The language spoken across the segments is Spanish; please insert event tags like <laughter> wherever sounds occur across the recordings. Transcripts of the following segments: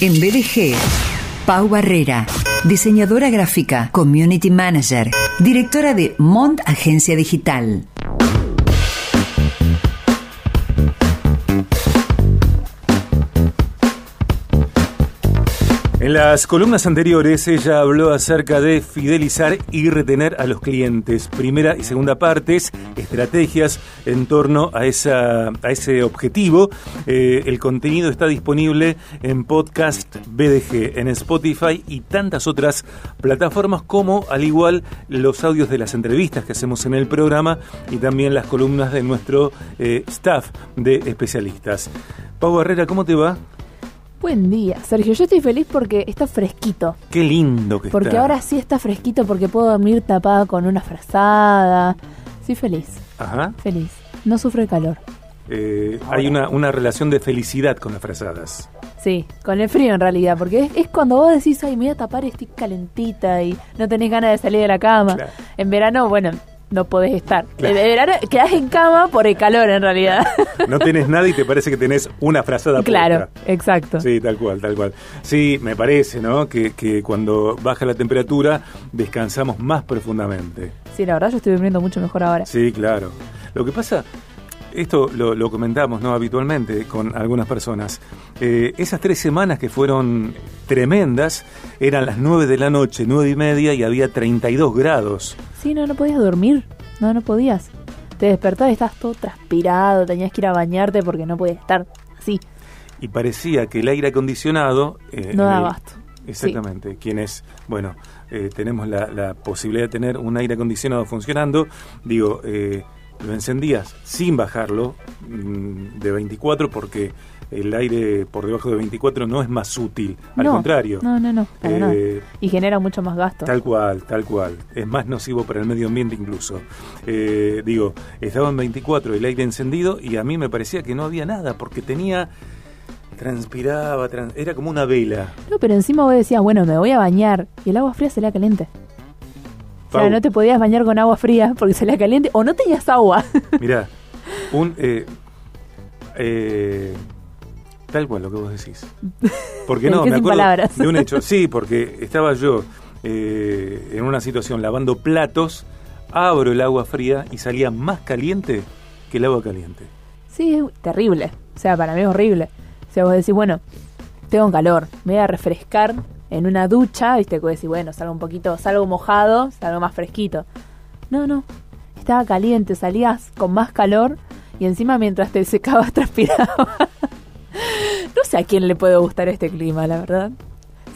En BDG, Pau Barrera, diseñadora gráfica, community manager, directora de Mont Agencia Digital. En las columnas anteriores ella habló acerca de fidelizar y retener a los clientes. Primera y segunda partes, estrategias en torno a, esa, a ese objetivo. Eh, el contenido está disponible en podcast BDG, en Spotify y tantas otras plataformas como al igual los audios de las entrevistas que hacemos en el programa y también las columnas de nuestro eh, staff de especialistas. Pau Herrera, ¿cómo te va? Buen día, Sergio. Yo estoy feliz porque está fresquito. Qué lindo que Porque está. ahora sí está fresquito porque puedo dormir tapada con una frazada. Soy feliz, Ajá. feliz. No sufro el calor. Eh, hay una, una relación de felicidad con las frazadas. Sí, con el frío en realidad, porque es, es cuando vos decís, ay, me voy a tapar y estoy calentita y no tenés ganas de salir de la cama. Claro. En verano, bueno, no podés estar. Claro. En verano quedás en cama por el calor en realidad. No tenés nada y te parece que tenés una frazada claro, puesta. exacto. Sí, tal cual, tal cual. Sí, me parece, ¿no? Que, que cuando baja la temperatura descansamos más profundamente. Sí, la verdad yo estoy durmiendo mucho mejor ahora. Sí, claro. Lo que pasa, esto lo, lo comentamos ¿no? habitualmente con algunas personas, eh, esas tres semanas que fueron tremendas, eran las nueve de la noche, nueve y media y había 32 grados. Sí, no, no podías dormir. No, no podías. Te despertabas y estabas todo transpirado, tenías que ir a bañarte porque no podías estar así. Y parecía que el aire acondicionado... eh, No da abasto. Exactamente, quienes, bueno, eh, tenemos la, la posibilidad de tener un aire acondicionado funcionando, digo, eh, lo encendías sin bajarlo mm, de 24 porque el aire por debajo de 24 no es más útil, al no, contrario. No, no, no. Eh, Y genera mucho más gasto. Tal cual, tal cual. Es más nocivo para el medio ambiente incluso. Eh, digo, estaba en 24 el aire encendido y a mí me parecía que no había nada porque tenía... Transpiraba, trans- era como una vela. No, pero encima vos decías, bueno, me voy a bañar y el agua fría salía caliente. O sea, Pau. no te podías bañar con agua fría porque salía caliente o no tenías agua. <laughs> Mirá, un... eh, eh, tal cual lo que vos decís. Porque <laughs> no, me acuerdo palabras. de un hecho. <laughs> Sí, porque estaba yo eh, en una situación lavando platos, abro el agua fría y salía más caliente que el agua caliente. sí, es terrible. O sea, para mí es horrible. O sea, vos decís, bueno, tengo calor, me voy a refrescar en una ducha, viste, que decís, bueno, salgo un poquito, salgo mojado, salgo más fresquito. No, no, estaba caliente, salías con más calor y encima mientras te secabas <laughs> transpirabas. no sé a quién le puede gustar este clima, la verdad.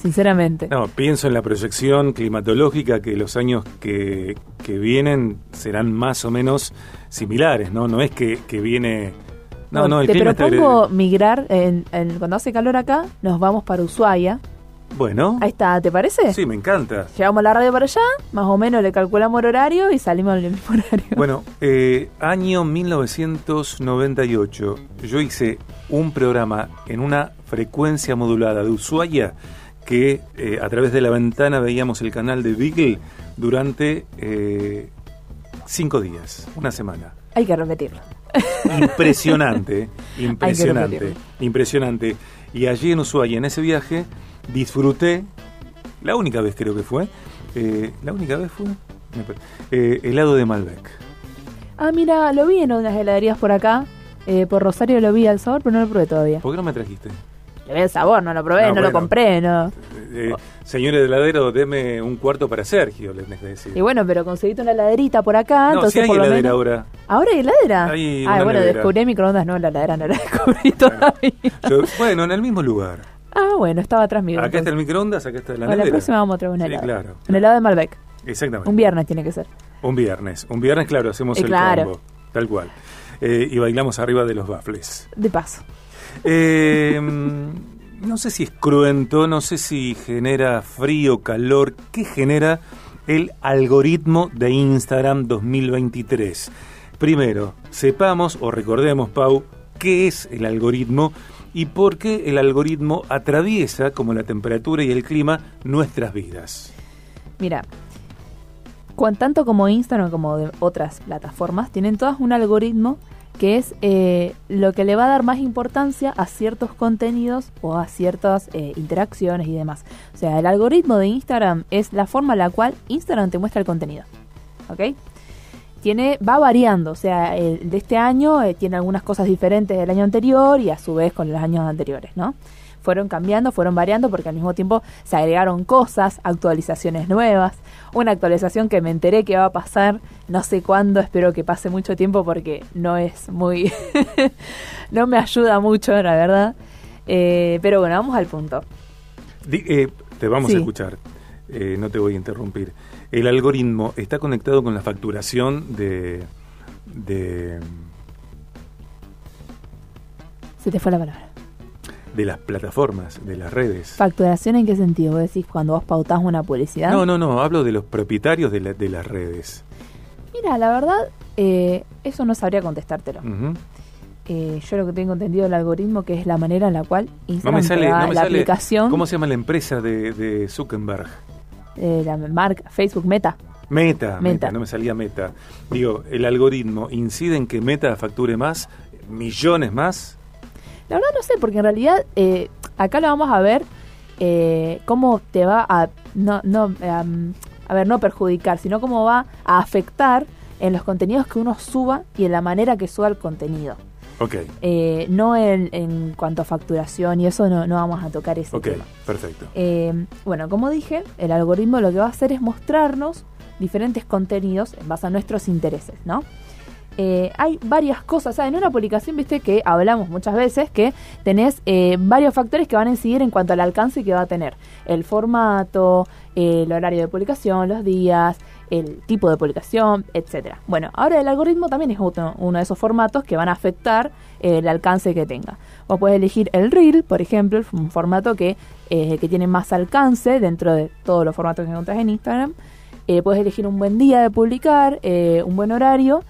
Sinceramente. No, pienso en la proyección climatológica que los años que, que vienen serán más o menos similares, ¿no? No es que, que viene... No, no, el te clima propongo migrar, en, en- cuando hace calor acá, nos vamos para Ushuaia. Bueno, Ahí está, ¿te parece? sí, me encanta. Llevamos la radio para allá, más o menos le calculamos el horario y salimos el mismo horario. Bueno, eh, año 1998, yo hice un programa en una frecuencia modulada de Ushuaia que eh, a través de la ventana veíamos el canal de Beagle durante eh, cinco días, una semana. Hay que repetirlo. Impresionante, <laughs> impresionante, impresionante. Y allí en Ushuaia, en ese viaje, disfruté, la única vez creo que fue, eh, la única vez fue, eh, helado de Malbec. Ah, mira, lo vi en unas heladerías por acá. eh, por Rosario lo vi al sabor, pero no lo probé todavía. ¿Por qué no me trajiste? Le vi el sabor, no lo probé, No, no, lo compré, no. Eh, eh, señor heladero, deme un cuarto para Sergio, les tenés que decir. Y bueno, pero conseguiste una heladerita por acá, no, entonces si hay por lo heladera menos... ahora. ¿Ahora hay heladera? Hay ah, bueno, heladera. descubrí microondas, no, la heladera no la descubrí todavía. Yo- bueno, en el mismo lugar. Ah, bueno, estaba atrás mío. Acá está el microondas, acá está la Bueno, la próxima vamos a traer una Sí, helada. claro. Un helado de Malbec. Exactamente. Un viernes tiene que ser. Un viernes. Un viernes, claro, hacemos Eh, el claro. combo. Tal cual. Eh, y bailamos arriba de los baffles. De paso. Eh, mm, no sé si es cruento, no sé si genera frío, calor. ¿Qué genera el algoritmo de Instagram 2023? Primero, sepamos o recordemos, Pau, qué es el algoritmo y por qué el algoritmo atraviesa, como la temperatura y el clima, nuestras vidas. Mira, tanto como Instagram como de otras plataformas, tienen todas un algoritmo que es eh, lo que le va a dar más importancia a ciertos contenidos o a ciertas eh, interacciones y demás. O sea, el algoritmo de Instagram es la forma en la cual Instagram te muestra el contenido. ¿Ok? Tiene, va variando, o sea, el de este año eh, tiene algunas cosas diferentes del año anterior y a su vez con los años anteriores, ¿no? Fueron cambiando, fueron variando porque al mismo tiempo se agregaron cosas, actualizaciones nuevas, una actualización que me enteré que va a pasar no sé cuándo, espero que pase mucho tiempo porque no es muy... <laughs> no me ayuda mucho, la verdad. Eh, pero bueno, vamos al punto. Di- eh, te vamos Sí. a escuchar, eh, no te voy a interrumpir. El algoritmo está conectado con la facturación de... de Se te fue la palabra. de las plataformas, de las redes. ¿Facturación en qué sentido? ¿Vos decís cuando vos pautás una publicidad? No, no, no, hablo de los propietarios de, la- de las redes. Mira, la verdad, eh, eso no sabría contestártelo. Eh, yo lo que tengo entendido del algoritmo, que es la manera en la cual No Instagram me te sale, no me la sale aplicación, ¿Cómo se llama la empresa de, de Zuckerberg? Eh, la marca, Facebook Meta. Meta, Meta, Meta. no me salía Meta. Digo, el algoritmo incide en que Meta facture más, millones más. La verdad no sé, porque en realidad eh, acá lo vamos a ver eh, cómo te va a, no, no, em, a ver, no perjudicar, sino cómo va a afectar en los contenidos que uno suba y en la manera que suba el contenido. Eh, no en, en cuanto a facturación y eso no, no vamos a tocar ese ok, tema. perfecto. Eh, bueno, como dije, el algoritmo lo que va a hacer es mostrarnos diferentes contenidos en base a nuestros intereses, ¿no? Eh, hay varias cosas, o sea, en una publicación, viste que hablamos muchas veces que tenés eh, varios factores que van a incidir en cuanto al alcance que va a tener. El formato, eh, el horario de publicación, los días, el tipo de publicación, etcétera. Bueno, ahora el algoritmo también es uno, de esos formatos que van a afectar eh, el alcance que tenga. Vos podés elegir el Reel, por ejemplo, un formato que, eh, que tiene más alcance dentro de todos los formatos que encontrás en Instagram. Eh, puedes elegir un buen día de publicar, un buen horario,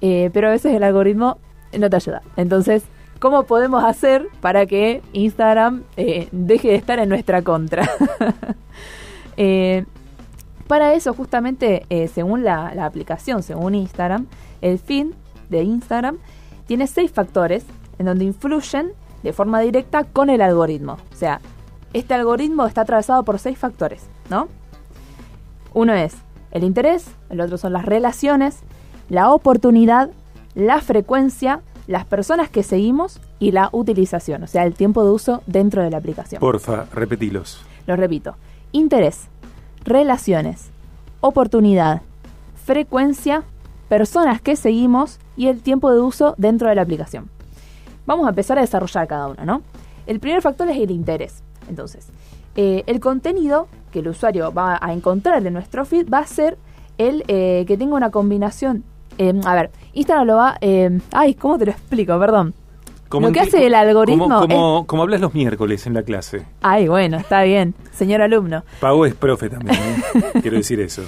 pero a veces el algoritmo no te ayuda. Entonces, ¿cómo podemos hacer para que Instagram deje de estar en nuestra contra? <laughs> Para eso, justamente, eh, según la, la aplicación, según Instagram, el feed de Instagram tiene seis factores en donde influyen de forma directa con el algoritmo. O sea, este algoritmo está atravesado por seis factores, ¿no? Uno es el interés, el otro son las relaciones, la oportunidad, la frecuencia, las personas que seguimos y la utilización, o sea, el tiempo de uso dentro de la aplicación. Porfa, repetilos. Lo repito, interés, relaciones, oportunidad, frecuencia, personas que seguimos y el tiempo de uso dentro de la aplicación. Vamos a empezar a desarrollar cada uno, ¿no? El primer factor es el interés. Entonces, eh, el contenido que el usuario va a encontrar en nuestro feed va a ser el eh, que tenga una combinación. eh, a ver, Instagram lo va... ay, ¿cómo te lo explico? Perdón. Lo que hace el algoritmo Como, como, como hablas los miércoles en la clase. Ay, bueno, está bien, señor alumno. Pau es profe también, ¿eh? <laughs> quiero decir eso.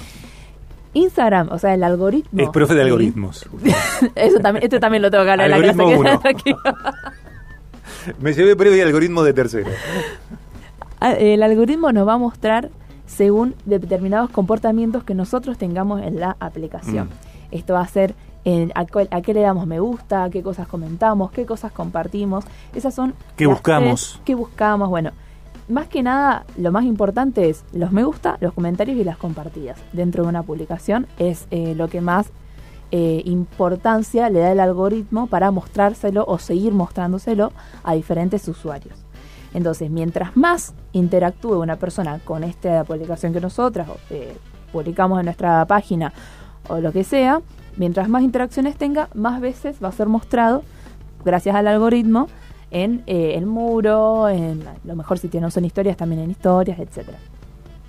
Instagram, o sea, el algoritmo. Es profe de algoritmos. <laughs> Eso también, este también lo tengo que hablar en la clase. Que. <laughs> Me llevé previo de algoritmo de tercero. Ah, El algoritmo nos va a mostrar según determinados comportamientos que nosotros tengamos en la aplicación. Mm. Esto va a ser en a, cuál- a qué le damos me gusta, qué cosas comentamos, qué cosas compartimos. Esas son ¿Qué las buscamos? tres que buscamos. Bueno, más que nada, lo más importante es los me gusta, los comentarios y las compartidas. Dentro de una publicación es eh, lo que más eh, importancia le da el algoritmo para mostrárselo o seguir mostrándoselo a diferentes usuarios. Entonces, mientras más interactúe una persona con esta publicación que nosotras eh, publicamos en nuestra página o lo que sea, mientras más interacciones tenga, más veces va a ser mostrado, gracias al algoritmo, en eh, el muro, en lo mejor si tienen son historias, también en historias, etcétera.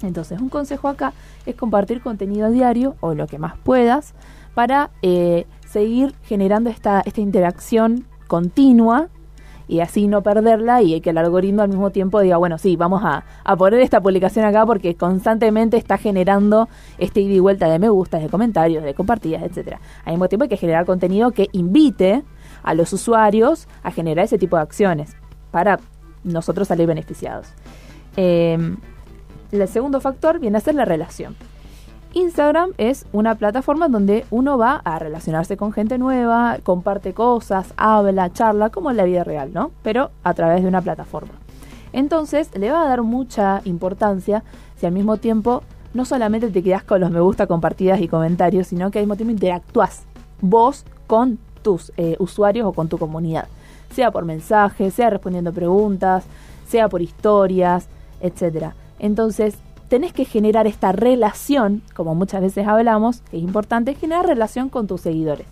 Entonces, un consejo acá es compartir contenido diario o lo que más puedas para eh, seguir generando esta, esta interacción continua y así no perderla y que el algoritmo al mismo tiempo diga, bueno, sí, vamos a, a poner esta publicación acá porque constantemente está generando este ida y vuelta de me gustas, de comentarios, de compartidas, etcétera. Al mismo tiempo hay que generar contenido que invite a los usuarios a generar ese tipo de acciones para nosotros salir beneficiados. Eh, el segundo factor viene a ser la relación. Instagram es una plataforma donde uno va a relacionarse con gente nueva, comparte cosas, habla, charla, como en la vida real, ¿no? Pero a través de una plataforma. Entonces le va a dar mucha importancia si al mismo tiempo no solamente te quedas con los me gusta, compartidas y comentarios, sino que al mismo tiempo interactúas vos con tus eh, usuarios o con tu comunidad. Sea por mensajes, sea respondiendo preguntas, sea por historias, etc. Entonces, tenés que generar esta relación, como muchas veces hablamos, que es importante, generar relación con tus seguidores.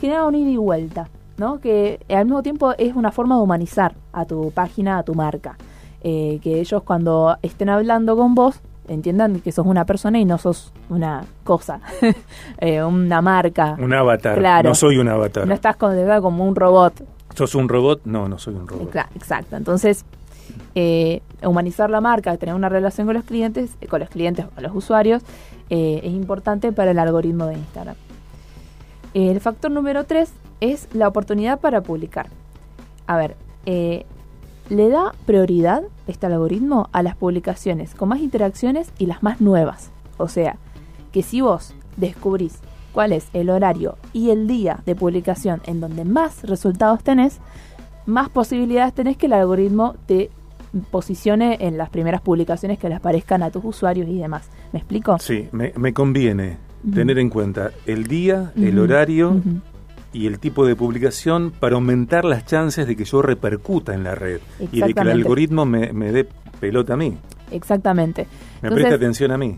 Generar un ida y vuelta, ¿no? Que al mismo tiempo es una forma de humanizar a tu página, a tu marca. Eh, que ellos cuando estén hablando con vos entiendan que sos una persona y no sos una cosa, <laughs> eh, una marca. Un avatar. Claro. No soy un avatar. No estás como un robot. ¿Sos un robot? No, no soy un robot. Exacto. Entonces, eh, humanizar la marca, tener una relación con los clientes, eh, con los clientes, con los usuarios, es importante para el algoritmo de Instagram. el factor número tres es la oportunidad para publicar. A ver, le da prioridad este algoritmo a las publicaciones con más interacciones y las más nuevas. O sea, que si vos descubrís cuál es el horario y el día de publicación en donde más resultados tenés, más posibilidades tenés que el algoritmo te posicione en las primeras publicaciones que les parezcan a tus usuarios y demás. ¿Me explico? Sí, me, conviene tener en cuenta el día, el horario y el tipo de publicación para aumentar las chances de que yo repercuta en la red y de que el algoritmo me, dé pelota a mí. Exactamente. Me preste atención a mí.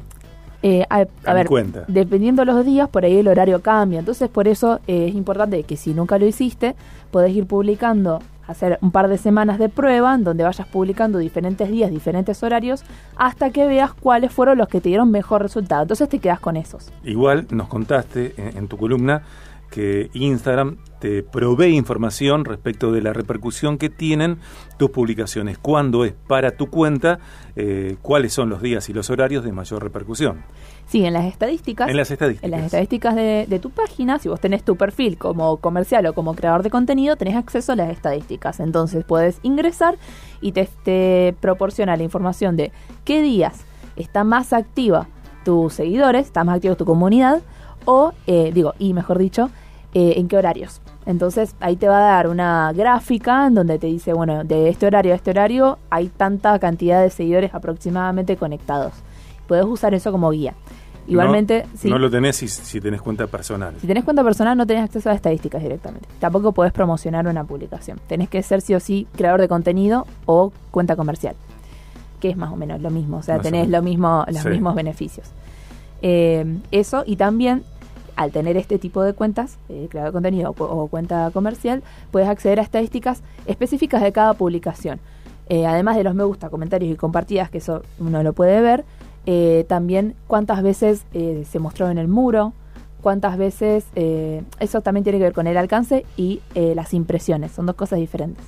Eh, a, ver, cuenta. dependiendo los días, por ahí el horario cambia. Entonces, por eso eh, es importante que si nunca lo hiciste, podés ir publicando, hacer un par de semanas de prueba, en donde vayas publicando diferentes días, diferentes horarios, hasta que veas cuáles fueron los que te dieron mejor resultado. Entonces te quedas con esos. Igual nos contaste en tu columna que Instagram te provee información respecto de la repercusión que tienen tus publicaciones, cuándo es para tu cuenta, eh, cuáles son los días y los horarios de mayor repercusión. Sí, en las estadísticas. En las estadísticas. En las estadísticas de, de, tu página, si vos tenés tu perfil como comercial o como creador de contenido, tenés acceso a las estadísticas. Entonces puedes ingresar y te, te proporciona la información de qué días está más activa tus seguidores, está más activa tu comunidad, o, eh, digo, y mejor dicho, eh, en qué horarios. Entonces ahí te va a dar una gráfica en donde te dice, bueno, de este horario a este horario hay tanta cantidad de seguidores aproximadamente conectados. Puedes usar eso como guía. Igualmente, no, no lo tenés si, si, tenés cuenta personal. Si tenés cuenta personal no tenés acceso a estadísticas directamente. Tampoco podés promocionar una publicación. Tenés que ser sí o sí creador de contenido o cuenta comercial, que es más o menos lo mismo. O sea, tenés lo mismo, los mismos beneficios. Eh, eso y también al tener este tipo de cuentas, eh, creador de contenido o, cuenta comercial, puedes acceder a estadísticas específicas de cada publicación. Eh, además de los me gusta, comentarios y compartidas, que eso uno lo puede ver, eh, también cuántas veces se mostró en el muro, cuántas veces, eso también tiene que ver con el alcance y las impresiones, son dos cosas diferentes.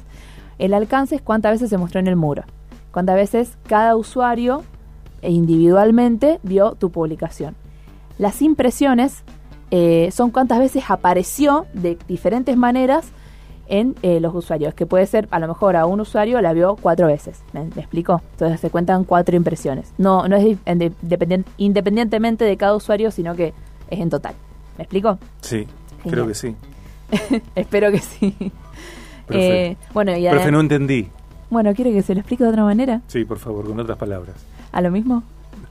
El alcance es cuántas veces se mostró en el muro, cuántas veces cada usuario individualmente vio tu publicación. Las impresiones eh, son cuántas veces apareció de diferentes maneras en eh, los usuarios, que puede ser, a lo mejor a un usuario la vio cuatro veces, ¿me, explico? Entonces se cuentan cuatro impresiones. No, no es independientemente de cada usuario, sino que es en total. ¿Me explico? Sí, creo que sí. <laughs> Espero que sí. Eh, bueno, y Profe, no entendí. Bueno, ¿quiere que se lo explique de otra manera? Sí, por favor, con otras palabras. ¿A lo mismo?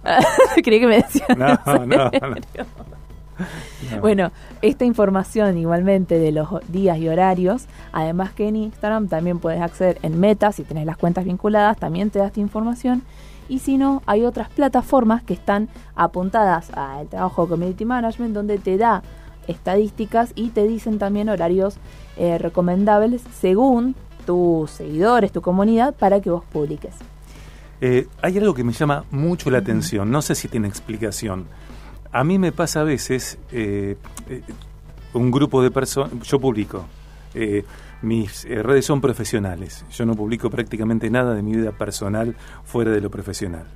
<laughs> Creí que me decía. no, no. no. <laughs> <laughs> Bueno, esta información igualmente de los días y horarios, además que en Instagram también puedes acceder en Meta, si tenés las cuentas vinculadas, también te da esta información. Y si no, hay otras plataformas que están apuntadas al trabajo de Community Management donde te da estadísticas y te dicen también horarios eh, recomendables según tus seguidores, tu comunidad, para que vos publiques. Eh, hay algo que me llama mucho la atención, no sé si tiene explicación. A mí me pasa a veces, eh, eh, un grupo de personas, yo publico, eh, mis redes son profesionales, yo no publico prácticamente nada de mi vida personal fuera de lo profesional.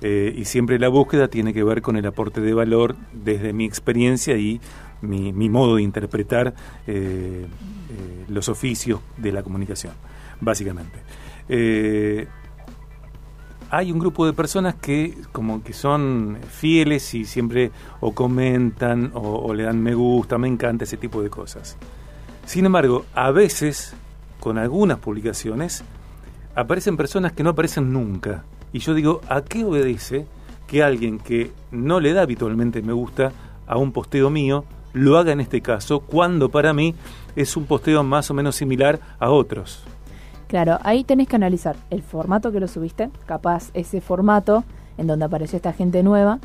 y siempre la búsqueda tiene que ver con el aporte de valor desde mi experiencia y mi, mi modo de interpretar los oficios de la comunicación, básicamente. Hay un grupo de personas que como que son fieles y siempre o comentan o, o le dan me gusta, me encanta ese tipo de cosas. Sin embargo, a veces, con algunas publicaciones, aparecen personas que no aparecen nunca. Y yo digo, ¿a qué obedece que alguien que no le da habitualmente me gusta a un posteo mío lo haga en este caso, cuando para mí es un posteo más o menos similar a otros? Claro, ahí tenés que analizar el formato que lo subiste. Capaz ese formato en donde apareció esta gente nueva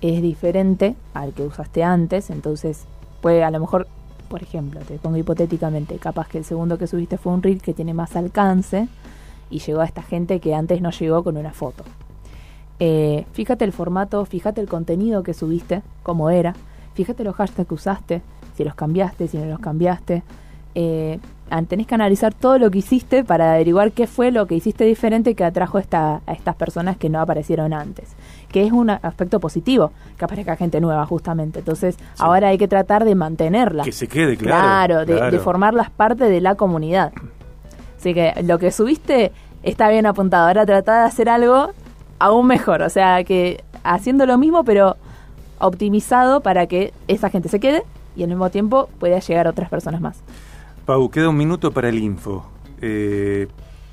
es diferente al que usaste antes. Entonces, puede a lo mejor, por ejemplo, te pongo hipotéticamente, capaz que el segundo que subiste fue un reel que tiene más alcance y llegó a esta gente que antes no llegó con una foto. Eh, fíjate el formato, fíjate el contenido que subiste, cómo era, fíjate los hashtags que usaste, si los cambiaste, si no los cambiaste. Eh, tenés que analizar todo lo que hiciste para averiguar qué fue lo que hiciste diferente que atrajo esta, a estas personas que no aparecieron antes. Que es un aspecto positivo, que aparezca gente nueva justamente. Entonces, ahora hay que tratar de mantenerla. Que se quede, claro. Claro, de, de formarlas parte de la comunidad. Así que lo que subiste está bien apuntado. Ahora trata de hacer algo aún mejor. O sea, que haciendo lo mismo, pero optimizado para que esa gente se quede y al mismo tiempo pueda llegar a otras personas más. Pau, queda un minuto para el info. Eh,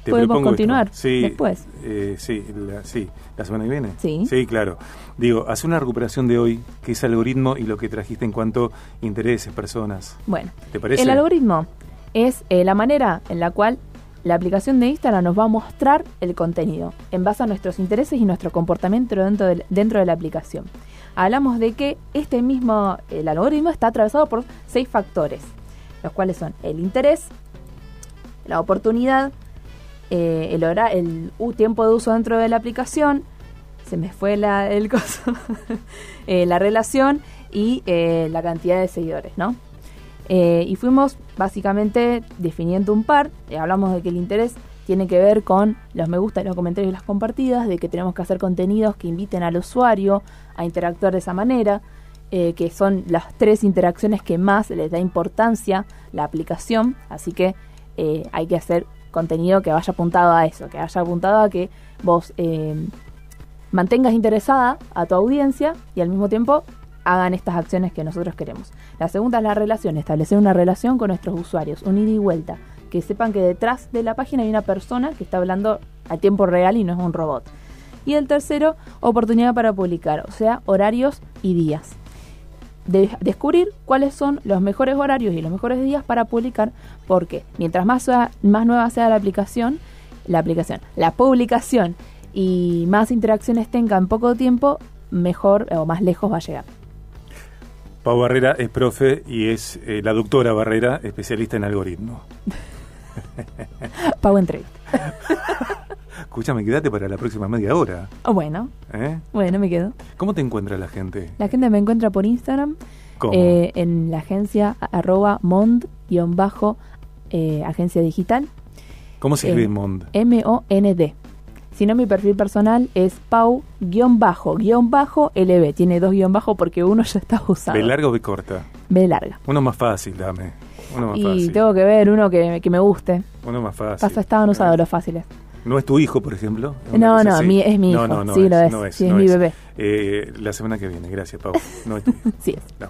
te ¿Podemos continuar sí, después? Eh, sí, la, sí, la semana que viene. Sí. Sí, claro. Digo, hace una recuperación de hoy, que es algoritmo y lo que trajiste en cuanto a intereses, personas. Bueno, ¿te parece? El algoritmo es eh, la manera en la cual la aplicación de Instagram nos va a mostrar el contenido en base a nuestros intereses y nuestro comportamiento dentro de, dentro de la aplicación. Hablamos de que este mismo, el algoritmo está atravesado por seis factores, los cuales son el interés, la oportunidad, eh, el, hora, el tiempo de uso dentro de la aplicación, se me fue la, el coso, <laughs> eh, la relación y eh, la cantidad de seguidores, ¿no? Y fuimos básicamente definiendo un par. Hablamos de que el interés tiene que ver con los me gusta, los comentarios y las compartidas, de que tenemos que hacer contenidos que inviten al usuario a interactuar de esa manera, eh, que son las tres interacciones que más les da importancia la aplicación. Así que hay que hacer contenido que vaya apuntado a eso, que vaya apuntado a que vos mantengas interesada a tu audiencia y al mismo tiempo hagan estas acciones que nosotros queremos. La segunda es la relación, establecer una relación con nuestros usuarios, un ida y vuelta, que sepan que detrás de la página hay una persona que está hablando a tiempo real y no es un robot. Y el tercero, oportunidad para publicar, o sea, horarios y días. De descubrir cuáles son los mejores horarios y los mejores días para publicar, porque mientras más, más nueva sea la aplicación, la aplicación, la publicación y más interacciones tenga en poco tiempo, mejor o más lejos va a llegar. Pau Barrera es profe y es eh, la doctora Barrera, especialista en algoritmo. <laughs> Pau entre. <laughs> Escúchame, quédate para la próxima media hora. Oh, bueno. ¿Eh? Bueno, me quedo. ¿Cómo te encuentra la gente? La gente me encuentra por Instagram. Eh, en la agencia arroba mond-agencia digital. ¿Cómo se escribe Mond? M-O-N-D. Si no, mi perfil personal es pau-lb. Tiene dos guion bajo porque uno ya está usado. ¿B larga o B corta? B larga. Uno más fácil, dame. Uno más y tengo que ver uno que, me guste. Uno más fácil. Estaban usados los fáciles. ¿No es tu hijo, por ejemplo? No, no, es mi hijo. No, no, sí, lo es. sí, es mi bebé. Eh, la semana que viene, gracias, Pau. No es tu hijo. <laughs> sí es. No.